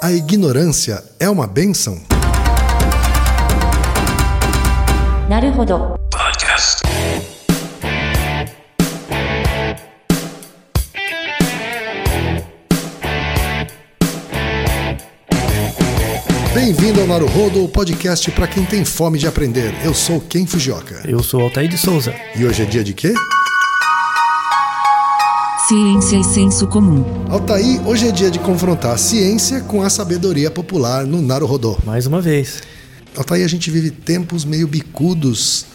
A ignorância é uma benção? Podcast. Bem-vindo ao Naruhodo, o podcast para quem tem fome de aprender. Eu sou Ken Fujioka. Eu sou Altair de Souza. E hoje é dia de quê? Ciência e senso comum. Altair, hoje é dia de confrontar a ciência com a sabedoria popular no Naruhodo. Mais uma vez. Altair, a gente vive tempos meio bicudos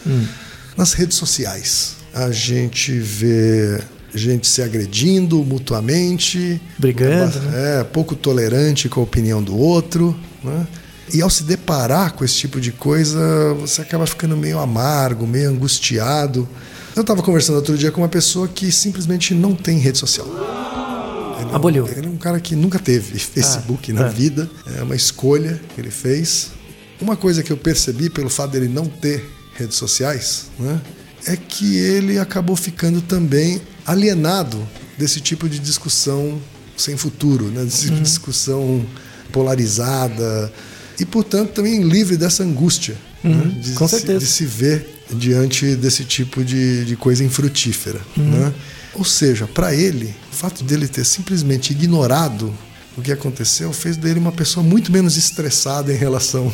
nas redes sociais. A gente vê gente se agredindo mutuamente, Brigando, né? é, pouco tolerante com a opinião do outro. Né? E ao se deparar com esse tipo de coisa, você acaba ficando meio amargo, meio angustiado. Eu estava conversando outro dia com uma pessoa que simplesmente não tem rede social. Ele é um- Aboliu. Ele é um cara que nunca teve Facebook na é. vida. É uma escolha que ele fez. Uma coisa que eu percebi pelo fato dele não ter redes sociais, né, é que ele acabou ficando também alienado desse tipo de discussão sem futuro, né, desse tipo de discussão polarizada e, portanto, também livre dessa angústia né, de, com se, certeza. de se ver diante desse tipo de, de coisa infrutífera. Né? Ou seja, para ele, o fato dele ter simplesmente ignorado o que aconteceu fez dele uma pessoa muito menos estressada em relação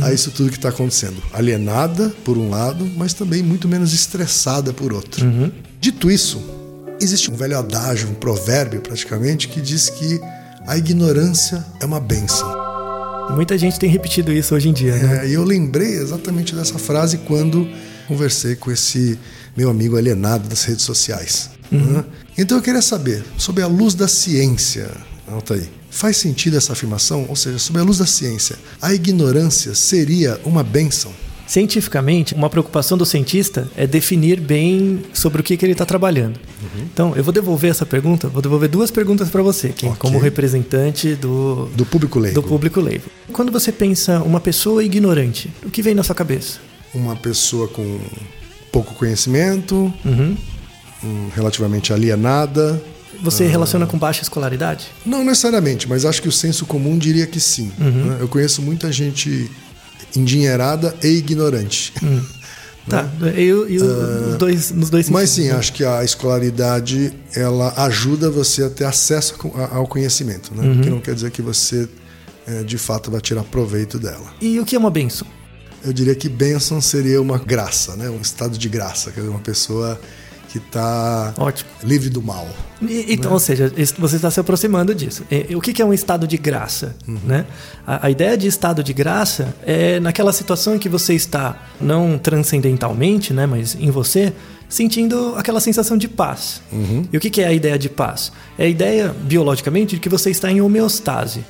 a isso tudo que está acontecendo. Alienada, por um lado, mas também muito menos estressada por outro. Dito isso, existe um velho adágio, um provérbio praticamente, que diz que a ignorância é uma bênção. Muita gente tem repetido isso hoje em dia, né? É, e eu lembrei exatamente dessa frase quando conversei com esse meu amigo alienado das redes sociais. né? Então eu queria saber, sob a luz da ciência, Altair, faz sentido essa afirmação? Ou seja, sob a luz da ciência, a ignorância seria uma benção? Cientificamente, uma preocupação do cientista é definir bem sobre o que, que ele está trabalhando. Então, eu vou devolver essa pergunta, vou devolver duas perguntas para você, Kim, Ok. como representante do, Do público leigo. do público leigo. Quando você pensa uma pessoa ignorante, o que vem na sua cabeça? Uma pessoa com pouco conhecimento, Uhum. hum, relativamente alienada. Você relaciona com baixa escolaridade? Não necessariamente, mas acho que o senso comum diria que sim. Uhum. né? Eu conheço muita gente endinheirada e ignorante. Tá. Eu, eu, nos dois, nos dois Mas sim, né? acho que a escolaridade ela ajuda você a ter acesso ao conhecimento, né? Uhum. Que não quer dizer que você eh, de fato vai tirar proveito dela. E o que é uma benção? Eu diria que bênção seria uma graça, né? Um estado de graça, quer dizer, uma pessoa que está livre do mal. E- Então, ou seja, você está se aproximando disso. E- O que que é um estado de graça? Né? A, a ideia de estado de graça é naquela situação em que você está, não transcendentalmente, né, mas em você, sentindo aquela sensação de paz. E o que que é a ideia de paz? É a ideia, biologicamente, de que você está em homeostase.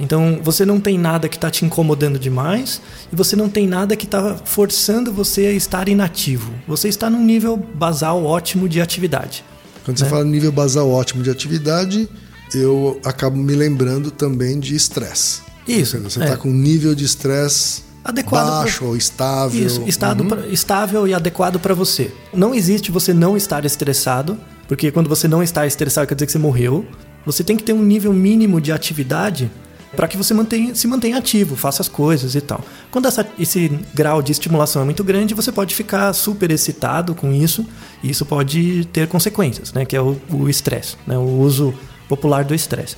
Então, você não tem nada que está te incomodando demais e você não tem nada que está forçando você a estar inativo. Você está num nível basal ótimo de atividade. Quando você Né? fala nível basal ótimo de atividade, eu acabo me lembrando também de estresse. Isso, Você é. está com um nível de estresse Adequado pra- baixo ou estável. Isso, estado Uhum. pra- estável e adequado para você. Não existe você não estar estressado, porque quando você não está estressado quer dizer que você morreu. Você tem que ter um nível mínimo de atividade para que você mantenha, se mantenha ativo, faça as coisas e tal. Quando essa- esse grau de estimulação é muito grande, você pode ficar super excitado com isso, e isso pode ter consequências, né? que é o estresse, né? o uso popular do estresse.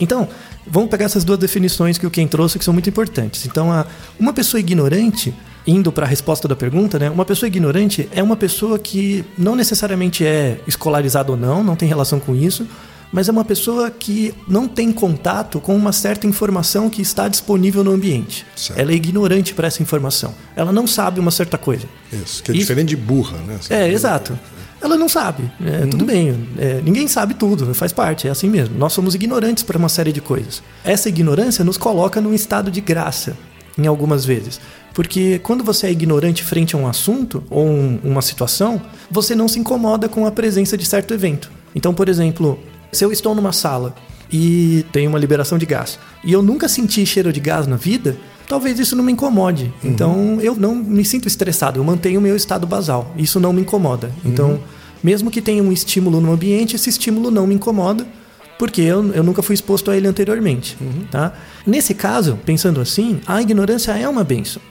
Então, vamos pegar essas duas definições que o Ken trouxe que são muito importantes. Então, a, uma pessoa ignorante, indo para a resposta da pergunta, né? Uma pessoa ignorante é uma pessoa que não necessariamente é escolarizada ou não, não tem relação com isso, mas é uma pessoa que não tem contato com uma certa informação que está disponível no ambiente. Certo. Ela é ignorante para essa informação. Ela não sabe uma certa coisa. Isso, que é Isso- diferente de burra, né? É, exato. Ela não sabe. É, Tudo bem. É, ninguém sabe tudo, faz parte, é assim mesmo. Nós somos ignorantes para uma série de coisas. Essa ignorância nos coloca num estado de graça, em algumas vezes. Porque quando você é ignorante frente a um assunto ou um- uma situação, você não se incomoda com a presença de certo evento. Então, por exemplo, se eu estou numa sala e tem uma liberação de gás e eu nunca senti cheiro de gás na vida, talvez isso não me incomode. Então eu não me sinto estressado, eu mantenho o meu estado basal. Isso não me incomoda. Então, mesmo que tenha um estímulo no ambiente, esse estímulo não me incomoda, porque eu, eu nunca fui exposto a ele anteriormente. Tá? Nesse caso, pensando assim, a ignorância é uma benção.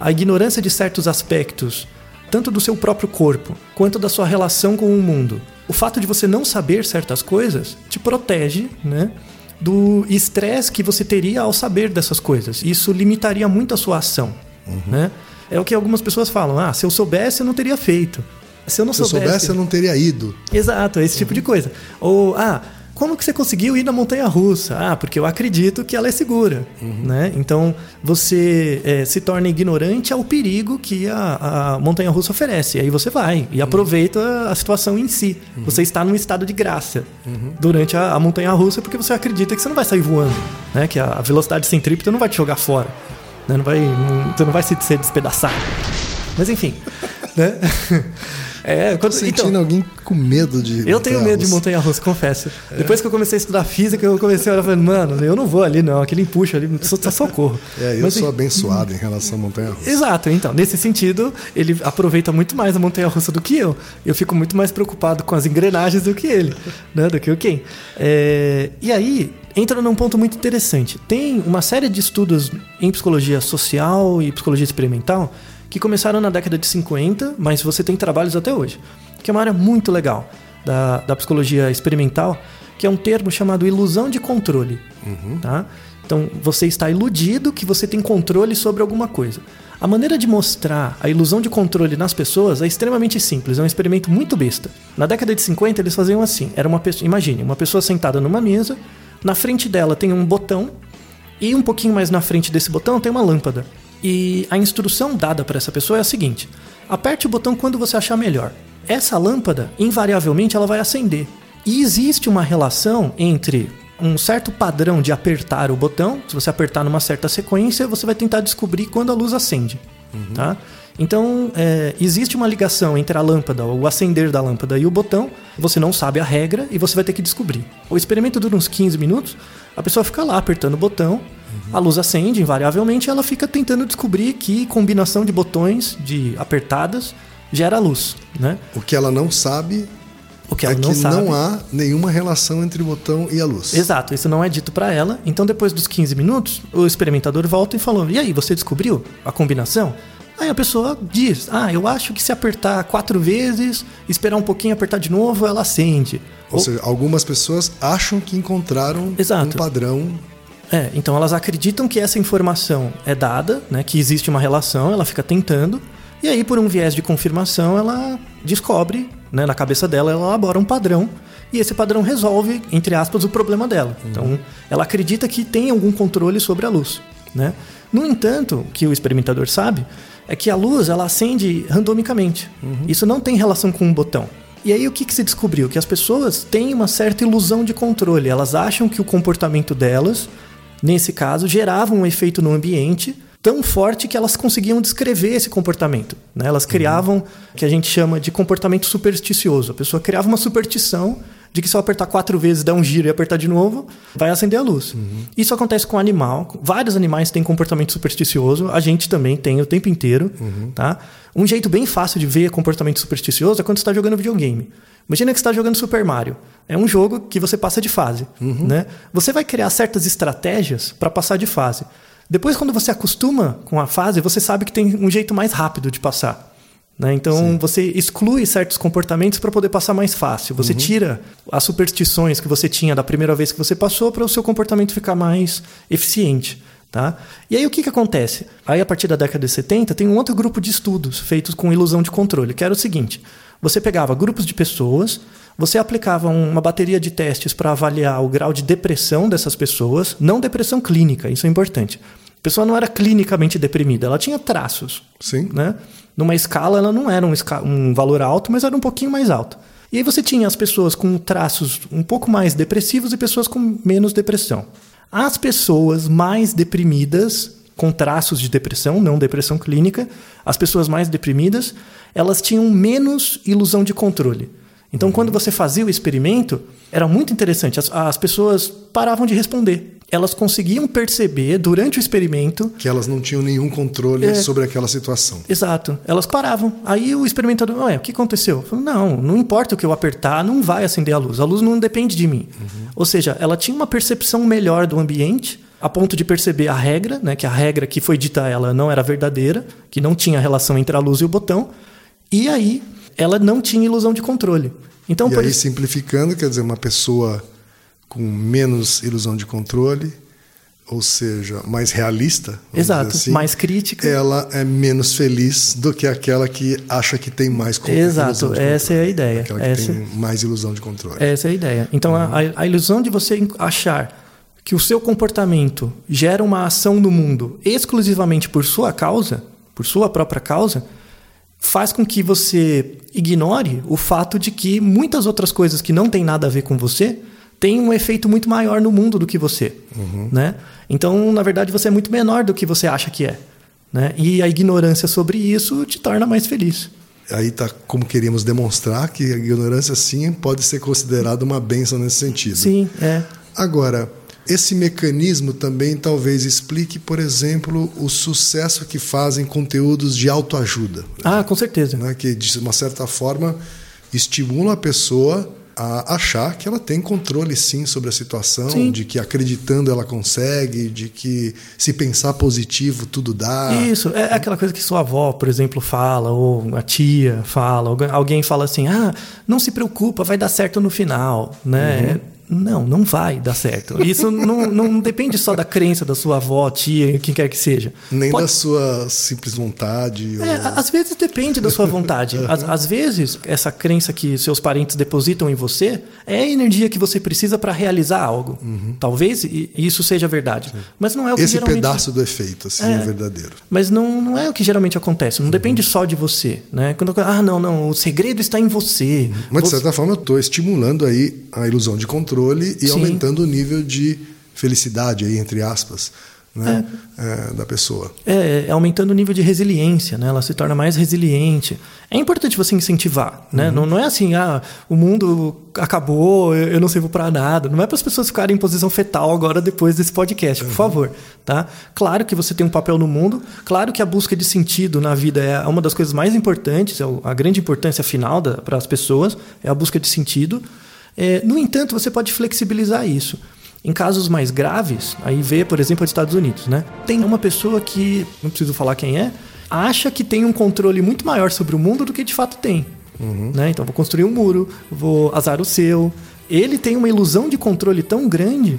A ignorância de certos aspectos, tanto do seu próprio corpo, quanto da sua relação com o mundo. O fato de você não saber certas coisas te protege, né? Do estresse que você teria ao saber dessas coisas. Isso limitaria muito a sua ação. Né? É o que algumas pessoas falam: ah, se eu soubesse, eu não teria feito. Se eu não Se eu soubesse, eu não teria ido. Exato, esse tipo de coisa. Ou, ah, como que você conseguiu ir na montanha russa? Ah, porque eu acredito que ela é segura. Né? Então, você eh, se torna ignorante ao perigo que a, a montanha russa oferece. E aí você vai e aproveita a situação em si. Você está num estado de graça durante a, a montanha russa porque você acredita que você não vai sair voando. Né? Que a, a velocidade centrípeta não vai te jogar fora. Né? Não vai, não, você não vai se, ser despedaçado. Mas enfim. né? É, quando, Sentindo então, alguém com medo de. eu tenho medo de montanha russa, confesso. Depois que eu comecei a estudar física, eu comecei a olhar e falei, mano, eu não vou ali, não. Aquele empuxo ali, só só socorro. É, eu Mas, sou abençoado em relação à montanha russa. Exato, então, nesse sentido, ele aproveita muito mais a montanha russa do que eu. Eu fico muito mais preocupado com as engrenagens do que ele, né? Do que o Ken. É, e aí, entra num ponto muito interessante. Tem uma série de estudos em psicologia social e psicologia experimental que começaram na década de 50, mas você tem trabalhos até hoje, que é uma área muito legal da, da psicologia experimental, que é um termo chamado ilusão de controle. Tá? Então, você está iludido que você tem controle sobre alguma coisa. A maneira de mostrar a ilusão de controle nas pessoas é extremamente simples, é um experimento muito besta. Na década de 50, eles faziam assim: era uma pessoa, imagine, uma pessoa sentada numa mesa, na frente dela tem um botão, e um pouquinho mais na frente desse botão tem uma lâmpada. E a instrução dada para essa pessoa é a seguinte: aperte o botão quando você achar melhor. Essa lâmpada, invariavelmente, ela vai acender. E existe uma relação entre um certo padrão de apertar o botão. Se você apertar numa certa sequência, você vai tentar descobrir quando a luz acende. Tá? Então, é, existe uma ligação entre a lâmpada, o acender da lâmpada e o botão. Você não sabe a regra e você vai ter que descobrir. O experimento dura uns 15 minutos. A pessoa fica lá apertando o botão. A luz acende, invariavelmente, e ela fica tentando descobrir que combinação de botões, de apertadas, gera luz. Né? O que ela não sabe O que é ela que não sabe. não há nenhuma relação entre o botão e a luz. Exato, isso não é dito pra ela. Então, depois dos 15 minutos, o experimentador volta e falou: E aí, você descobriu a combinação? Aí a pessoa diz: Ah, eu acho que se apertar quatro vezes, esperar um pouquinho, apertar de novo, ela acende. Ou seja, algumas pessoas acham que encontraram Exato. um padrão. É, então elas acreditam que essa informação é dada, né, que existe uma relação, ela fica tentando, e aí por um viés de confirmação ela descobre, né, na cabeça dela, ela elabora um padrão, e esse padrão resolve, entre aspas, o problema dela. Então ela acredita que tem algum controle sobre a luz, né? No entanto, o que o experimentador sabe é que a luz ela acende randomicamente. Isso não tem relação com um botão. E aí o que, que se descobriu? Que as pessoas têm uma certa ilusão de controle. Elas acham que o comportamento delas, nesse caso, gerava um efeito no ambiente tão forte que elas conseguiam descrever esse comportamento. né? Elas criavam o que a gente chama de comportamento supersticioso. A pessoa criava uma superstição de que se eu apertar quatro vezes, der um giro e apertar de novo, vai acender a luz. Isso acontece com animal. Vários animais têm comportamento supersticioso. A gente também tem o tempo inteiro. Tá? Um jeito bem fácil de ver comportamento supersticioso é quando você está jogando videogame. Imagina que você está jogando Super Mario. É um jogo que você passa de fase. Né? Você vai criar certas estratégias para passar de fase. Depois, quando você acostuma com a fase, você sabe que tem um jeito mais rápido de passar. né? Então, você exclui certos comportamentos para poder passar mais fácil. Você tira as superstições que você tinha da primeira vez que você passou para o seu comportamento ficar mais eficiente. Tá? E aí o que, que acontece? Aí a partir da década de 70 tem um outro grupo de estudos feitos com ilusão de controle, que era o seguinte: você pegava grupos de pessoas, você aplicava uma bateria de testes para avaliar o grau de depressão dessas pessoas, não depressão clínica, isso é importante. A pessoa não era clinicamente deprimida, ela tinha traços. Sim. Né? Numa escala, ela não era um, um valor alto, mas era um pouquinho mais alto. E aí você tinha as pessoas com traços um pouco mais depressivos e pessoas com menos depressão. As pessoas mais deprimidas, com traços de depressão, não depressão clínica, as pessoas mais deprimidas, elas tinham menos ilusão de controle. Então, quando você fazia o experimento, era muito interessante. As, as pessoas paravam de responder. elas conseguiam perceber durante o experimento Que elas não tinham nenhum controle É. sobre aquela situação. Exato. Elas paravam. Aí o experimentador, ué, o que aconteceu? Não, não importa o que eu apertar, não vai acender a luz. A luz não depende de mim. Ou seja, ela tinha uma percepção melhor do ambiente, a ponto de perceber a regra, né, que a regra que foi dita a ela não era verdadeira, que não tinha relação entre a luz e o botão. E aí ela não tinha ilusão de controle. Então, e aí, isso- simplificando, quer dizer, uma pessoa com menos ilusão de controle, ou seja, mais realista, Exato, assim, mais crítica. ela é menos feliz do que aquela que acha que tem mais con- Exato, ilusão de essa controle. é a ideia. Aquela que Essa- tem mais ilusão de controle. Essa é a ideia. Então, a, a- a ilusão de você achar que o seu comportamento gera uma ação no mundo exclusivamente por sua causa, por sua própria causa, faz com que você ignore o fato de que muitas outras coisas que não têm nada a ver com você têm um efeito muito maior no mundo do que você. Né? Então, na verdade, você é muito menor do que você acha que é. Né? E a ignorância sobre isso te torna mais feliz. Aí tá como queríamos demonstrar que a ignorância sim pode ser considerada uma benção nesse sentido. Sim, é. Agora, esse mecanismo também talvez explique, por exemplo, o sucesso que fazem conteúdos de autoajuda, Ah, com certeza. né? que de uma certa forma estimulam a pessoa a achar que ela tem controle sim sobre a situação, Sim. de que acreditando ela consegue, de que se pensar positivo tudo dá. Isso, é aquela coisa que sua avó, por exemplo, fala, ou a tia fala, ou alguém fala assim: ah, não se preocupa, vai dar certo no final, né? Não, não vai dar certo. Isso não, não depende só da crença da sua avó, tia, quem quer que seja. Nem Pode- da sua simples vontade. É, ou- às vezes depende da sua vontade. Às, às vezes, essa crença que seus parentes depositam em você é a energia que você precisa para realizar algo. Talvez i- isso seja verdade. Mas não é o que Esse geralmente... pedaço do efeito, assim, é, É. verdadeiro. Mas não, não é o que geralmente acontece. Não depende só de você, né? Quando ah não não o segredo está em você. Mas de Você- certa forma eu estou estimulando aí a ilusão de controle e Sim. aumentando o nível de felicidade aí entre aspas, né, é, da pessoa. É, é aumentando o nível de resiliência, né? Ela se torna mais resiliente. É importante você incentivar, né? Não, não é assim, ah, o mundo acabou, eu eu não sirvo para nada. Não é para as pessoas ficarem em posição fetal agora depois desse podcast, por favor, tá? Claro que você tem um papel no mundo, claro que a busca de sentido na vida é uma das coisas mais importantes, é a grande importância final para as pessoas, é a busca de sentido. É, no entanto, você pode flexibilizar isso. Em casos mais graves, aí vê, por exemplo, os Estados Unidos, né? Tem uma pessoa que, não preciso falar quem é, acha que tem um controle muito maior sobre o mundo do que de fato tem. Né? Então, vou construir um muro, vou azar o seu. Ele tem uma ilusão de controle tão grande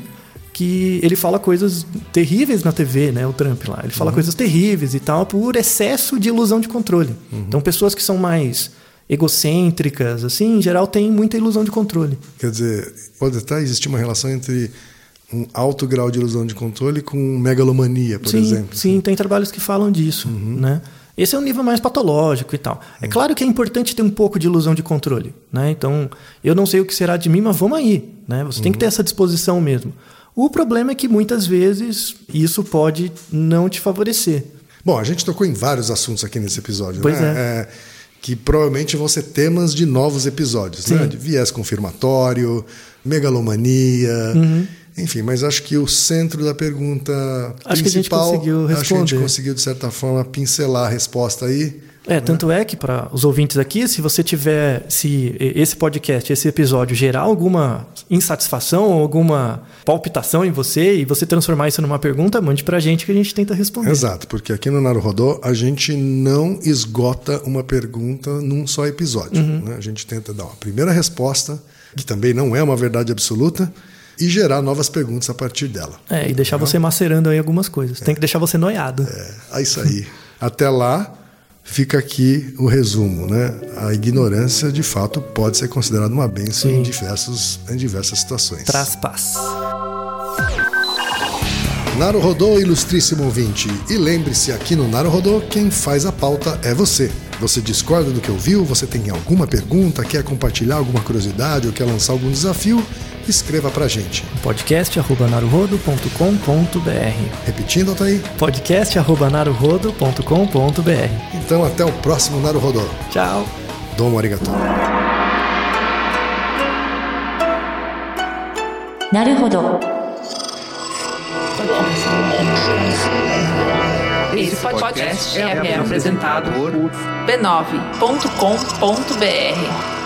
que ele fala coisas terríveis na TV, né? O Trump lá. Ele fala coisas terríveis e tal por excesso de ilusão de controle. Então, pessoas que são mais egocêntricas, assim, em geral, têm muita ilusão de controle. Quer dizer, pode até existir uma relação entre um alto grau de ilusão de controle com megalomania, por sim, exemplo. Sim, tem trabalhos que falam disso, né? Esse é um nível mais patológico e tal. É claro que é importante ter um pouco de ilusão de controle, né? Então, eu não sei o que será de mim, mas vamos aí, né? Você tem que ter essa disposição mesmo. O problema é que muitas vezes isso pode não te favorecer. Bom, a gente tocou em vários assuntos aqui nesse episódio, Pois né? é. Que provavelmente vão ser temas de novos episódios, né? Sim. De viés confirmatório, megalomania, Uhum. enfim. Mas acho que o centro da pergunta Acho que a gente principal, conseguiu acho que a gente responder. conseguiu de certa forma pincelar a resposta aí. É, tanto é que para os ouvintes aqui, se você tiver, se esse podcast, esse episódio gerar alguma insatisfação, alguma palpitação em você e você transformar isso numa pergunta, mande pra gente que a gente tenta responder. Exato, porque aqui no Naruhodô a gente não esgota uma pergunta num só episódio. Uhum. né? A gente tenta dar uma primeira resposta, que também não é uma verdade absoluta, e gerar novas perguntas a partir dela. É, e deixar você macerando aí algumas coisas. Tem que deixar você noiado. É, é isso aí. Até lá, fica aqui o resumo. Né? A ignorância, de fato, pode ser considerada uma bênção Sim. em, diversos, em diversas situações. Traz paz. Naruhodô, ilustríssimo ouvinte. E lembre-se, aqui no Naruhodô, quem faz a pauta é você. Você discorda do que ouviu? Você tem alguma pergunta? Quer compartilhar alguma curiosidade ou quer lançar algum desafio? Escreva pra gente. Podcast arroba naruhodo.com.br Repetindo, Altair? Podcast arroba naruhodo.com.br Então até o próximo Naruhodô. Tchau! Domo arigato. なるほど。 Esse podcast é, é apresentado por b9.com.br.